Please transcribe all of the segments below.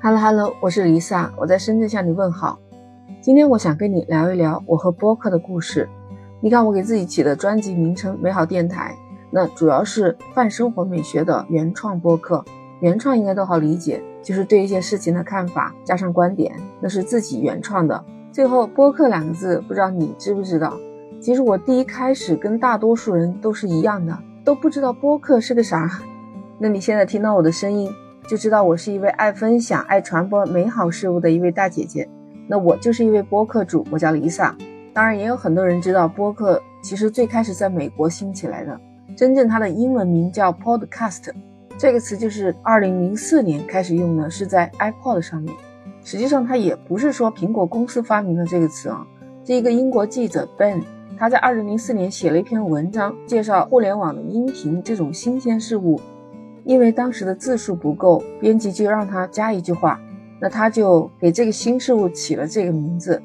Hello Hello，我是 Lisa，我在深圳向你问好。今天我想跟你聊一聊我和播客的故事。你看我给自己起的专辑名称“美好电台”，那主要是泛生活美学的原创播客。原创应该都好理解，就是对一些事情的看法加上观点，那是自己原创的。最后“播客”两个字，不知道你知不知道？其实我第一开始跟大多数人都是一样的，都不知道播客是个啥。那你现在听到我的声音？就知道我是一位爱分享、爱传播美好事物的一位大姐姐。那我就是一位播客主，我叫 Lisa。当然，也有很多人知道播客其实最开始在美国兴起来的，真正它的英文名叫 Podcast，这个词就是2004年开始用的，是在 iPod 上面。实际上，它也不是说苹果公司发明的这个词啊。这一个英国记者 Ben，他在2004年写了一篇文章，介绍互联网的音频这种新鲜事物。因为当时的字数不够，编辑就让他加一句话，那他就给这个新事物起了这个名字。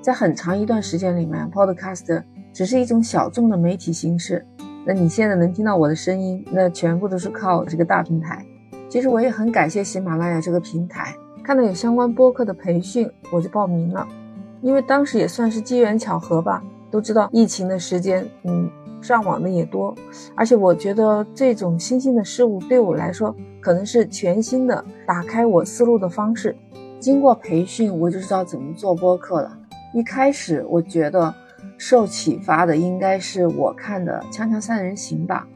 在很长一段时间里面，Podcast 只是一种小众的媒体形式。那你现在能听到我的声音，那全部都是靠这个大平台。其实我也很感谢喜马拉雅这个平台，看到有相关播客的培训，我就报名了。因为当时也算是机缘巧合吧，都知道疫情的时间，嗯。上网的也多，而且我觉得这种新兴的事物对我来说可能是全新的打开我思路的方式。经过培训，我就知道怎么做播客了。一开始我觉得受启发的应该是我看的《锵锵三人行》吧。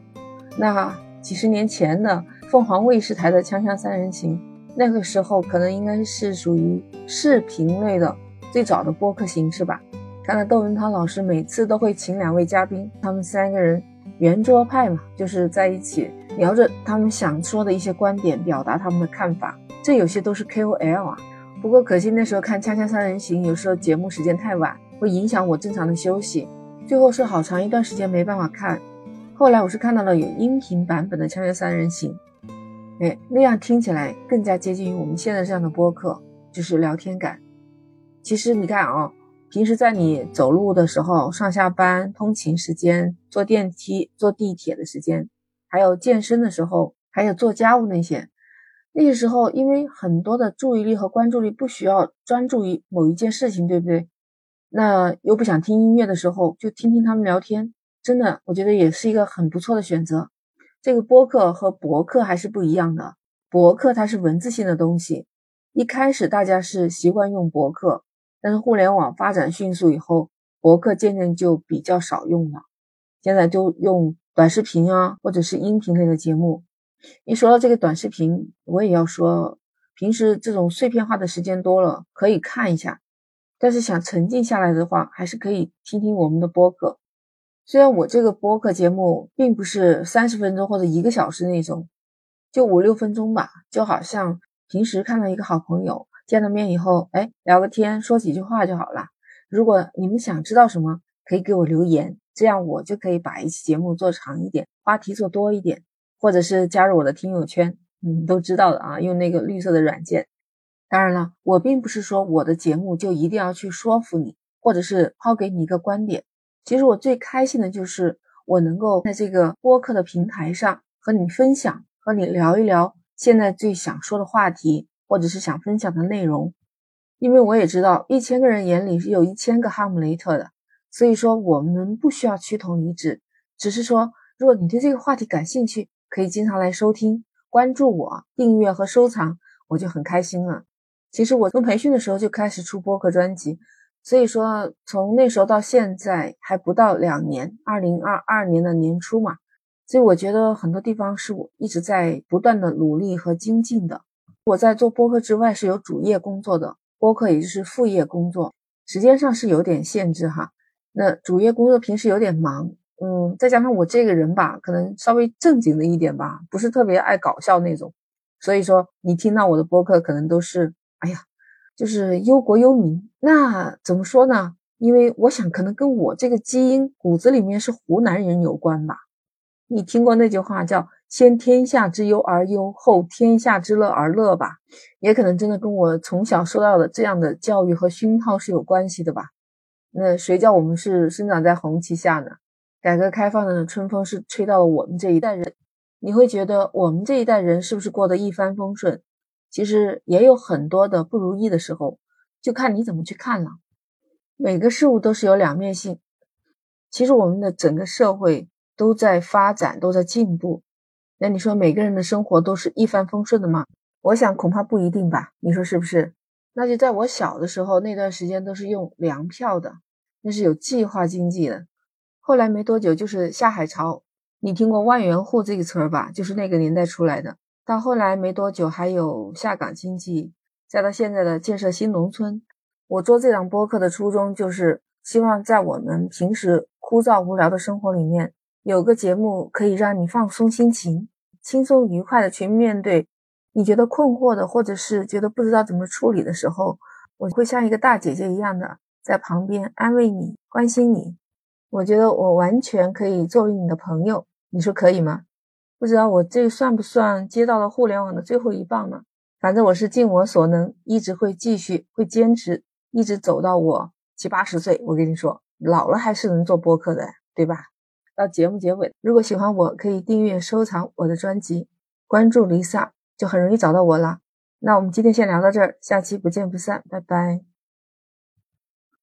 那几十年前的凤凰卫视台的《锵锵三人行》，那个时候可能应该是属于视频类的最早的播客形式吧。看到窦文涛老师每次都会请两位嘉宾，他们三个人圆桌派嘛，就是在一起聊着他们想说的一些观点，表达他们的看法。这有些都是 KOL 啊。不过可惜那时候看《锵锵三人行》，有时候节目时间太晚，会影响我正常的休息，最后是好长一段时间没办法看。后来我是看到了有音频版本的《锵锵三人行》，哎，那样听起来更加接近于我们现在这样的播客，就是聊天感。其实你看啊。平时在你走路的时候、上下班、通勤时间、坐电梯、坐地铁的时间，还有健身的时候，还有做家务那些，那些时候，因为很多的注意力和关注力不需要专注于某一件事情，对不对？那又不想听音乐的时候，就听听他们聊天，真的，我觉得也是一个很不错的选择。这个播客和博客还是不一样的，博客它是文字性的东西，一开始大家是习惯用博客。但是互联网发展迅速以后，博客渐渐就比较少用了，现在就用短视频啊，或者是音频类的节目。一说到这个短视频，我也要说，平时这种碎片化的时间多了，可以看一下，但是想沉浸下来的话，还是可以听听我们的播客。虽然我这个播客节目并不是三十分钟或者一个小时那种，就五六分钟吧，就好像平时看到一个好朋友。见了面以后，哎，聊个天，说几句话就好了。如果你们想知道什么，可以给我留言，这样我就可以把一期节目做长一点，话题做多一点，或者是加入我的听友圈，嗯，都知道的啊，用那个绿色的软件。当然了，我并不是说我的节目就一定要去说服你，或者是抛给你一个观点。其实我最开心的就是我能够在这个播客的平台上和你分享，和你聊一聊现在最想说的话题。或者是想分享的内容，因为我也知道一千个人眼里是有一千个哈姆雷特的，所以说我们不需要趋同一致，只是说如果你对这个话题感兴趣，可以经常来收听、关注我、订阅和收藏，我就很开心了。其实我从培训的时候就开始出播客专辑，所以说从那时候到现在还不到两年，二零二二年的年初嘛，所以我觉得很多地方是我一直在不断的努力和精进的。我在做播客之外是有主业工作的，播客也就是副业工作，时间上是有点限制哈。那主业工作平时有点忙，嗯，再加上我这个人吧，可能稍微正经的一点吧，不是特别爱搞笑那种，所以说你听到我的播客可能都是，哎呀，就是忧国忧民。那怎么说呢？因为我想可能跟我这个基因骨子里面是湖南人有关吧。你听过那句话叫？先天下之忧而忧，后天下之乐而乐吧，也可能真的跟我从小受到的这样的教育和熏陶是有关系的吧。那谁叫我们是生长在红旗下呢？改革开放的春风是吹到了我们这一代人，你会觉得我们这一代人是不是过得一帆风顺？其实也有很多的不如意的时候，就看你怎么去看了。每个事物都是有两面性。其实我们的整个社会都在发展，都在进步。那你说每个人的生活都是一帆风顺的吗？我想恐怕不一定吧。你说是不是？那就在我小的时候那段时间都是用粮票的，那是有计划经济的。后来没多久就是下海潮，你听过万元户这个词儿吧？就是那个年代出来的。到后来没多久，还有下岗经济，再到现在的建设新农村。我做这档播客的初衷，就是希望在我们平时枯燥无聊的生活里面，有个节目可以让你放松心情，轻松愉快的去面对你觉得困惑的，或者是觉得不知道怎么处理的时候，我会像一个大姐姐一样的在旁边安慰你、关心你。我觉得我完全可以作为你的朋友，你说可以吗？不知道我这算不算接到了互联网的最后一棒呢？反正我是尽我所能，一直会继续，会坚持，一直走到我七八十岁。我跟你说，老了还是能做播客的，对吧？到节目结尾，如果喜欢我，可以订阅、收藏我的专辑，关注 Lisa，就很容易找到我了。那我们今天先聊到这儿，下期不见不散，拜拜。